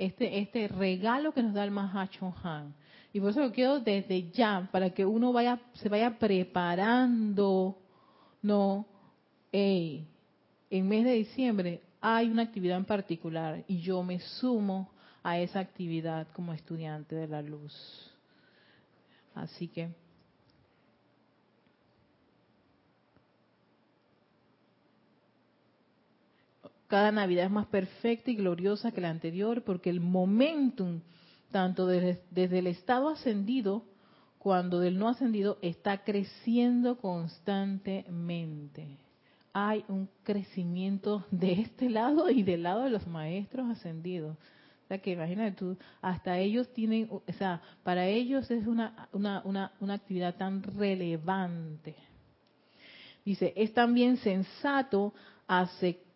este, este regalo que nos da el Mahacho Han. Y por eso lo quiero desde ya, para que uno vaya, se vaya preparando, no, hey, en mes de diciembre hay una actividad en particular y yo me sumo a esa actividad como estudiante de la luz. Así que Cada Navidad es más perfecta y gloriosa que la anterior porque el momentum, tanto desde, el estado ascendido cuando del no ascendido, está creciendo constantemente. Hay un crecimiento de este lado y del lado de los maestros ascendidos. O sea que imagínate tú, hasta ellos tienen, o sea, para ellos es una, una, una, una actividad tan relevante. Dice, es también sensato aceptar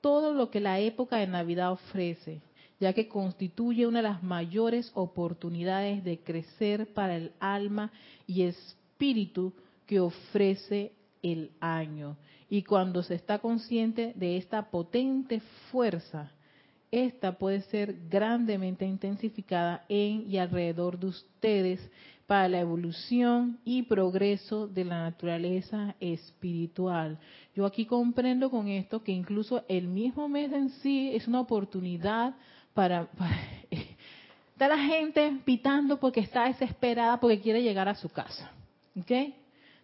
todo lo que la época de Navidad ofrece, ya que constituye una de las mayores oportunidades de crecer para el alma y espíritu que ofrece el año. Y cuando se está consciente de esta potente fuerza, esta puede ser grandemente intensificada en y alrededor de ustedes para la evolución y progreso de la naturaleza espiritual. Yo aquí comprendo con esto que incluso el mismo mes en sí es una oportunidad para, está la gente pitando porque está desesperada porque quiere llegar a su casa. ¿Ok?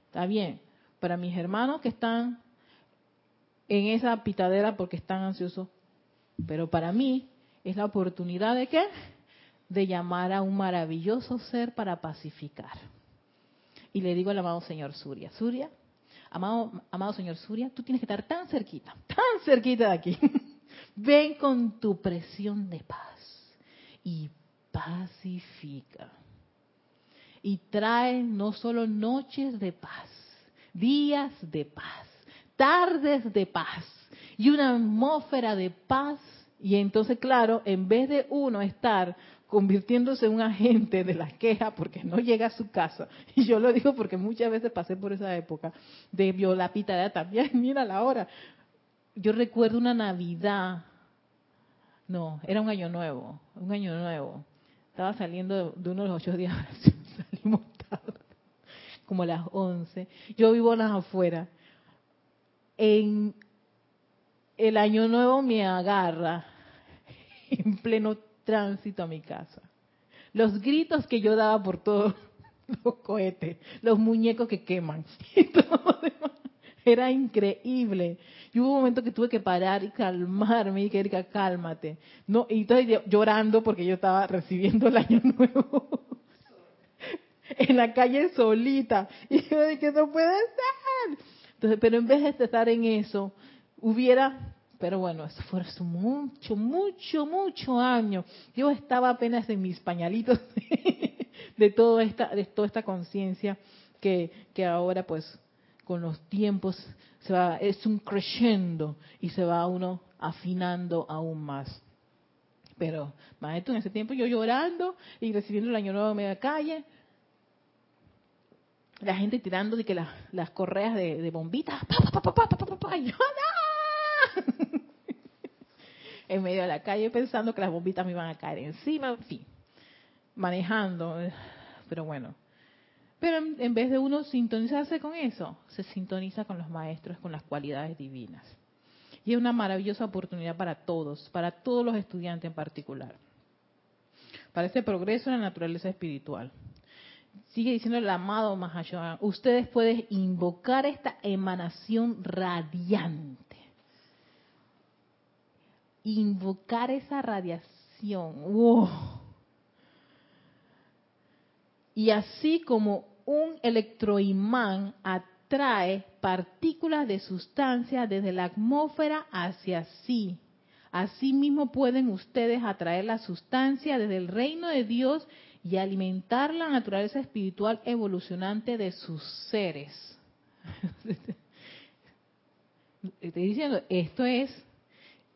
Está bien. Para mis hermanos que están en esa pitadera porque están ansiosos, pero para mí es la oportunidad de qué? De llamar a un maravilloso ser para pacificar. Y le digo al amado señor Surya, Surya, amado, amado señor Surya, tú tienes que estar tan cerquita, tan cerquita de aquí. Ven con tu presión de paz y pacifica. Y trae no solo noches de paz, días de paz, tardes de paz y una atmósfera de paz Y entonces, claro, en vez de uno estar convirtiéndose en un agente de las quejas porque no llega a su casa, y yo lo digo porque muchas veces pasé por esa época de violapita también, mira la hora. Yo recuerdo una Navidad, no, era un año nuevo, un año nuevo. Estaba saliendo de, uno de los ocho días, salimos tarde, como a las once. Yo vivo las afueras. En el año nuevo me agarra en pleno tránsito a mi casa. Los gritos que yo daba por todos los cohetes, los muñecos que queman y todo Era increíble. Y hubo un momento que tuve que parar y calmarme y que cálmate. No, y entonces llorando porque yo estaba recibiendo el año nuevo en la calle solita. Y yo dije, no puede ser. Entonces, pero en vez de estar en eso, hubiera pero bueno, eso fue mucho, mucho, mucho años. Yo estaba apenas en mis pañalitos de, toda esta, de toda esta conciencia que, que ahora pues con los tiempos se va, es un crescendo y se va uno afinando aún más. Pero, maestro, en ese tiempo yo llorando y recibiendo el año nuevo en media calle, la gente tirando de que las, correas de, bombitas, en medio de la calle pensando que las bombitas me iban a caer encima, en fin, manejando, pero bueno. Pero en, vez de uno sintonizarse con eso, se sintoniza con los maestros, con las cualidades divinas. Y es una maravillosa oportunidad para todos, para todos los estudiantes en particular, para ese progreso en la naturaleza espiritual. Sigue diciendo el amado Mahashohan, ustedes pueden invocar esta emanación radiante invocar esa radiación. Y así como un electroimán atrae partículas de sustancia desde la atmósfera hacia sí, así mismo pueden ustedes atraer la sustancia desde el reino de Dios y alimentar la naturaleza espiritual evolucionante de sus seres. Estoy diciendo, esto es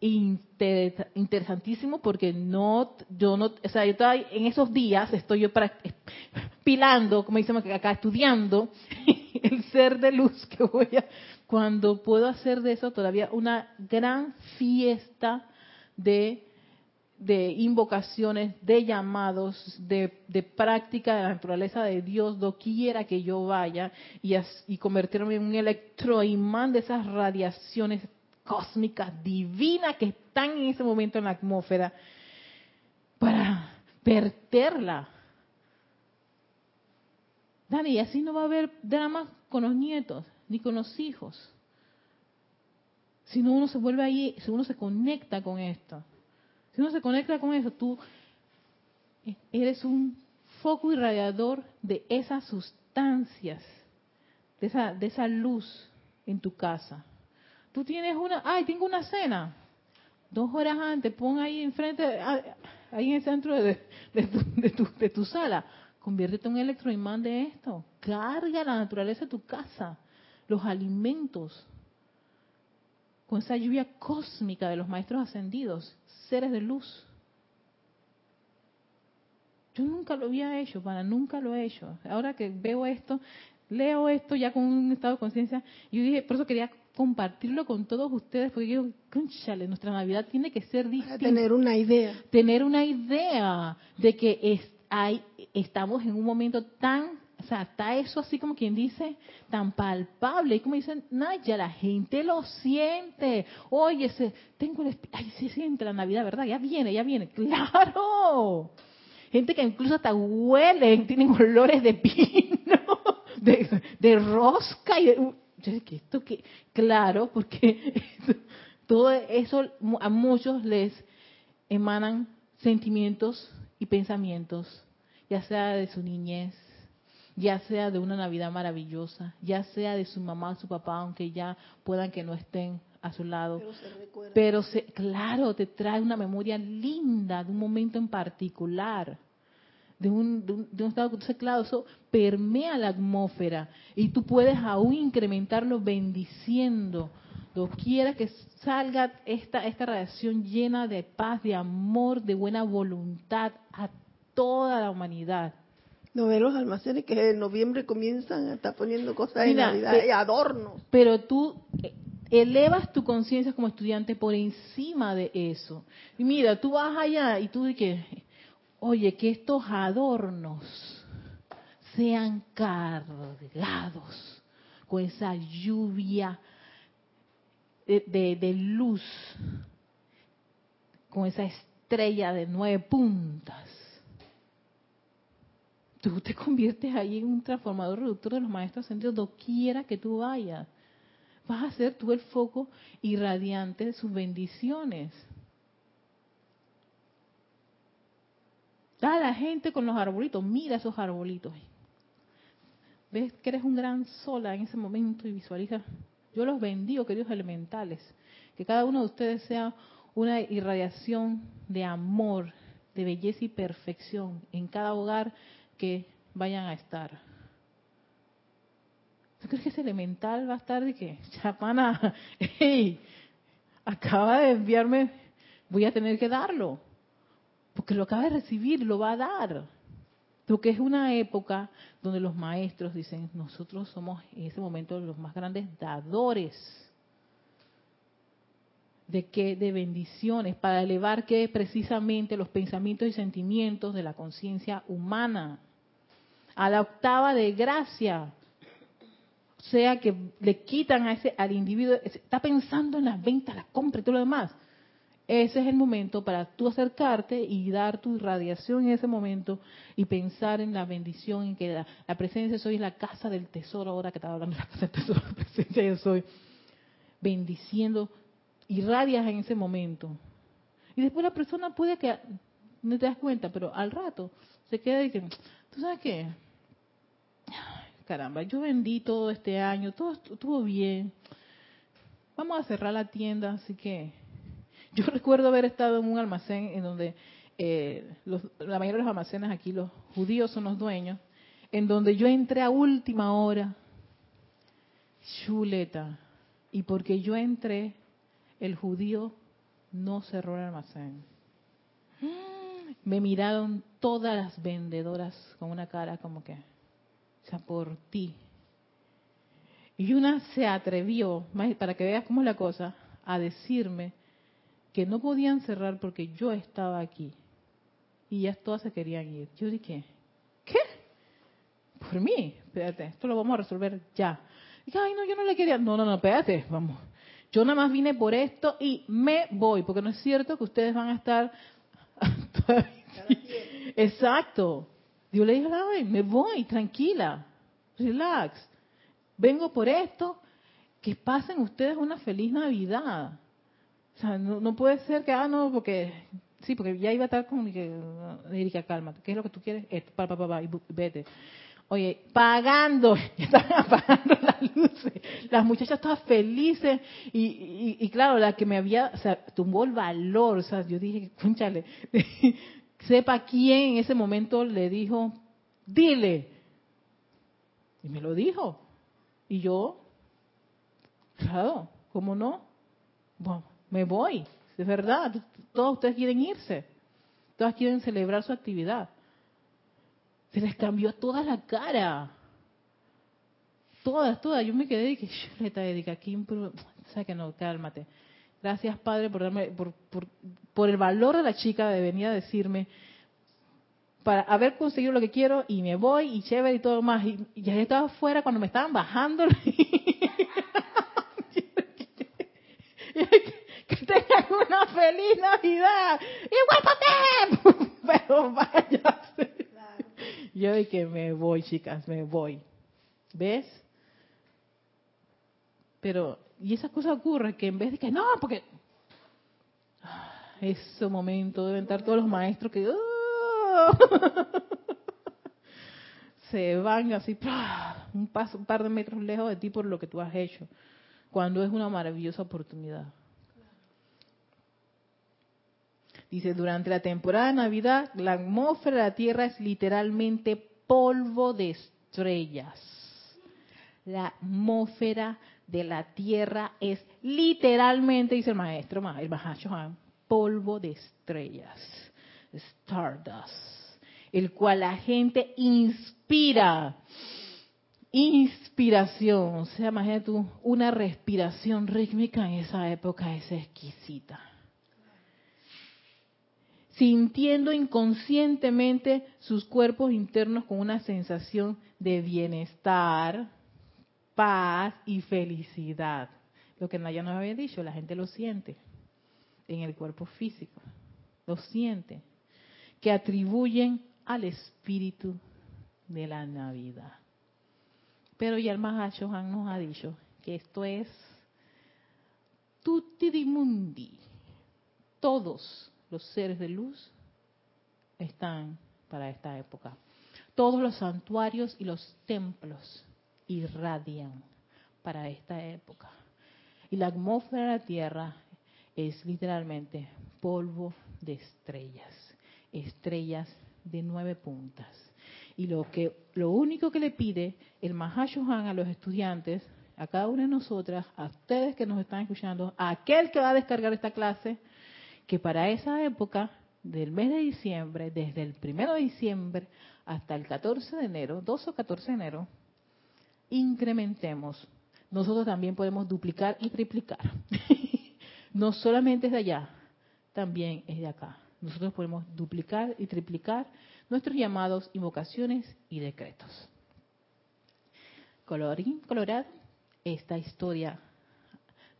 interesantísimo porque no, yo no, o sea, yo en esos días, estoy yo para, pilando, como dicen acá, estudiando el ser de luz que voy a, cuando puedo hacer de eso todavía una gran fiesta de, de invocaciones, de llamados, de, de práctica de la naturaleza de Dios, doquiera que yo vaya, y, y convertirme en un electroimán de esas radiaciones cósmicas, divinas que están en ese momento en la atmósfera para verterla. Dani, y así no va a haber drama con los nietos ni con los hijos. Si no uno se vuelve ahí, si uno se conecta con esto. Si uno se conecta con eso, tú eres un foco irradiador de esas sustancias, de esa, de esa luz en tu casa. Tú tienes una, ay, tengo una cena. Dos horas antes, pon ahí enfrente, ahí en el centro de, tu, de, tu, sala. Conviértete en un electroimán de esto. Carga la naturaleza de tu casa, los alimentos, con esa lluvia cósmica de los maestros ascendidos, seres de luz. Yo nunca lo había hecho, para nunca lo he hecho. Ahora que veo esto, leo esto ya con un estado de conciencia, yo dije, por eso quería compartirlo con todos ustedes, porque yo, conchale, nuestra Navidad tiene que ser distinta. tener una idea. Tener una idea de que es, hay, estamos en un momento tan, o sea, está eso así como quien dice, tan palpable. Y como dicen, Naya, la gente lo siente. Oye, se, tengo el, ay, se siente la Navidad, ¿verdad? Ya viene, ya viene. ¡Claro! Gente que incluso hasta huele, tienen olores de pino, de, de rosca y de, esto que, claro, porque todo eso a muchos les emanan sentimientos y pensamientos, ya sea de su niñez, ya sea de una Navidad maravillosa, ya sea de su mamá o su papá, aunque ya puedan que no estén a su lado. Pero, se claro, te trae una memoria linda de un momento en particular de un, de un, estado claro, eso permea la atmósfera y tú puedes aún incrementarlo bendiciendo quiera que salga esta, esta radiación llena de paz, de amor, de buena voluntad a toda la humanidad. No ve los almacenes que en noviembre comienzan a estar poniendo cosas de Navidad y adornos. Pero tú eh, elevas tu conciencia como estudiante por encima de eso. Y mira, tú vas allá y tú dices, oye, que estos adornos sean cargados con esa lluvia de, luz, con esa estrella de nueve puntas. Tú te conviertes ahí en un transformador reductor de los maestros sentidos, doquiera que tú vayas. Vas a ser tú el foco irradiante de sus bendiciones. Da la gente con los arbolitos, mira esos arbolitos. Ves que eres un gran sola en ese momento y visualiza yo los bendigo, queridos elementales. Que cada uno de ustedes sea una irradiación de amor, de belleza y perfección en cada hogar que vayan a estar. ¿Tú crees que ese elemental va a estar de que, chapana, hey, acaba de enviarme, voy a tener que darlo? Porque lo acaba de recibir, lo va a dar. Porque es una época donde los maestros dicen, nosotros somos en ese momento los más grandes dadores. ¿De qué? De bendiciones, para elevar que precisamente los pensamientos y sentimientos de la conciencia humana. A la octava de gracia. O sea que le quitan a ese, al individuo, está pensando en las ventas, la compra y todo lo demás ese es el momento para tú acercarte y dar tu radiación en ese momento y pensar en la bendición, en que la, presencia de soy la casa del tesoro, ahora que estaba hablando de la casa del tesoro, la presencia de soy, bendiciendo, irradias en ese momento. Y después la persona puede que, no te das cuenta, pero al rato se queda y que, ¿tú sabes qué? Caramba, yo vendí todo este año, todo estuvo bien. Vamos a cerrar la tienda, así que yo recuerdo haber estado en un almacén en donde eh, la mayoría de los almacenes aquí, los judíos son los dueños, en donde yo entré a última hora, chuleta, y porque yo entré, el judío no cerró el almacén. Me miraron todas las vendedoras con una cara como que, o sea, por ti. Y una se atrevió, para que veas cómo es la cosa, a decirme que no podían cerrar porque yo estaba aquí. Y ya todas se querían ir. Yo dije, ¿qué? Por mí, espérate, esto lo vamos a resolver ya. Dije, ay, no, yo no le quería. No, no, no, espérate, vamos. Yo nada más vine por esto y me voy, porque no es cierto que ustedes van a estar. Exacto. Yo le dije, ay, me voy, tranquila, relax. Vengo por esto, que pasen ustedes una feliz Navidad. O sea, no, puede ser que, ah, no, porque, sí, porque ya iba a estar con Erika, cálmate, ¿qué es lo que tú quieres? Esto, pa, pa, pa, y vete. Oye, pagando, ya estaban apagando las luces, las muchachas todas felices, y, y, claro, la que me había, o sea, tumbó el valor, o sea, yo dije, cónchale, sepa quién en ese momento le dijo, dile, y me lo dijo, y yo, claro, ¿cómo no? Bueno, me voy, es verdad, todos ustedes quieren irse, todas quieren celebrar su actividad. Se les cambió toda la cara. Todas, todas. Yo me quedé y dije, Leta dedica aquí, o sea que no, cálmate. Gracias, Padre, por darme, por, por, por el valor de la chica de venir a decirme, para haber conseguido lo que quiero y me voy y chévere y todo más. Y, ya estaba afuera cuando me estaban bajando. tengan una feliz Navidad y guápate, pero váyase. Yo de que me voy, chicas, me voy. ¿Ves? Pero, y esa cosa ocurre que en vez de que, no, porque ah, ese momento deben estar todos los maestros que ¡ah! se van así un, paso, un par de metros lejos de ti por lo que tú has hecho, cuando es una maravillosa oportunidad. Dice, durante la temporada de Navidad, la atmósfera de la Tierra es literalmente polvo de estrellas. La atmósfera de la tierra es literalmente, dice el maestro, el Mahashohan, polvo de estrellas, stardust, el cual la gente inspira. Inspiración, o sea, imagínate tú, una respiración rítmica en esa época es exquisita sintiendo inconscientemente sus cuerpos internos con una sensación de bienestar, paz y felicidad. Lo que Naya nos había dicho, la gente lo siente en el cuerpo físico, lo siente, que atribuyen al espíritu de la Navidad. Pero ya el Mahashohan nos ha dicho que esto es tutti di mundi, todos los seres de luz están para esta época. Todos los santuarios y los templos irradian para esta época. Y la atmósfera de la Tierra es literalmente polvo de estrellas, estrellas de nueve puntas. Y lo que lo único que le pide el Mahashohan a los estudiantes, a cada una de nosotras, a ustedes que nos están escuchando, a aquel que va a descargar esta clase, que para esa época del mes de diciembre, desde el primero de diciembre hasta el 14 de enero, 12 o 14 de enero, incrementemos. Nosotros también podemos duplicar y triplicar. no solamente es de allá, también es de acá. Nosotros podemos duplicar y triplicar nuestros llamados, invocaciones y decretos. Colorín colorado, esta historia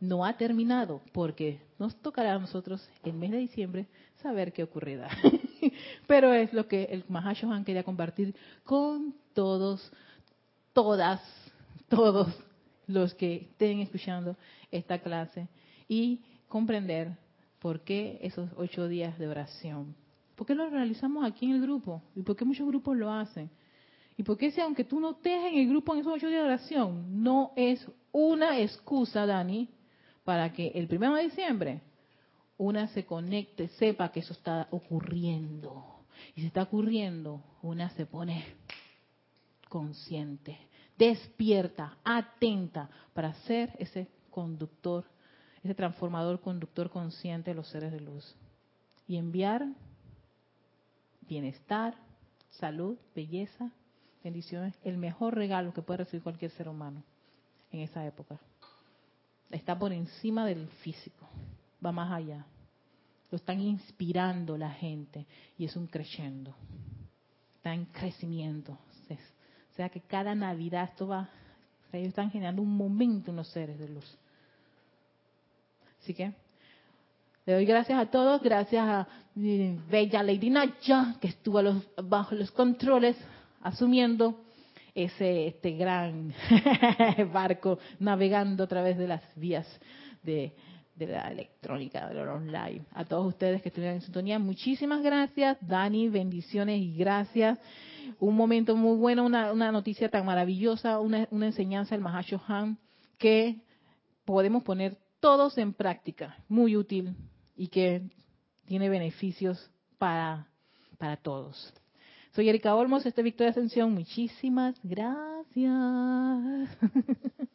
no ha terminado, porque nos tocará a nosotros el mes de diciembre saber qué ocurrirá. Pero es lo que el Mahashohan quería compartir con todos, todas, todos los que estén escuchando esta clase y comprender por qué esos ocho días de oración. ¿Por qué lo realizamos aquí en el grupo? ¿Y por qué muchos grupos lo hacen? ¿Y por qué si aunque tú no estés en el grupo en esos ocho días de oración, no es una excusa, Dani, para que el primero de diciembre una se conecte, sepa que eso está ocurriendo. Y si está ocurriendo, una se pone consciente, despierta, atenta para ser ese conductor, ese transformador conductor consciente de los seres de luz. Y enviar bienestar, salud, belleza, bendiciones, el mejor regalo que puede recibir cualquier ser humano en esa época está por encima del físico, va más allá. Lo están inspirando la gente y es un creciendo, está en crecimiento. O sea que cada Navidad esto va, ellos están generando un momento en los seres de luz. Así que le doy gracias a todos, gracias a mi bella Lady Nacha, que estuvo bajo los controles, asumiendo ese este gran barco navegando a través de las vías de, la electrónica, de lo online. A todos ustedes que estuvieron en sintonía, muchísimas gracias. Dani, bendiciones y gracias. Un momento muy bueno, una, noticia tan maravillosa, una, una enseñanza del Mahashohan que podemos poner todos en práctica, muy útil y que tiene beneficios para, para todos. Soy Erika Olmos, este Victoria Ascensión. Muchísimas gracias.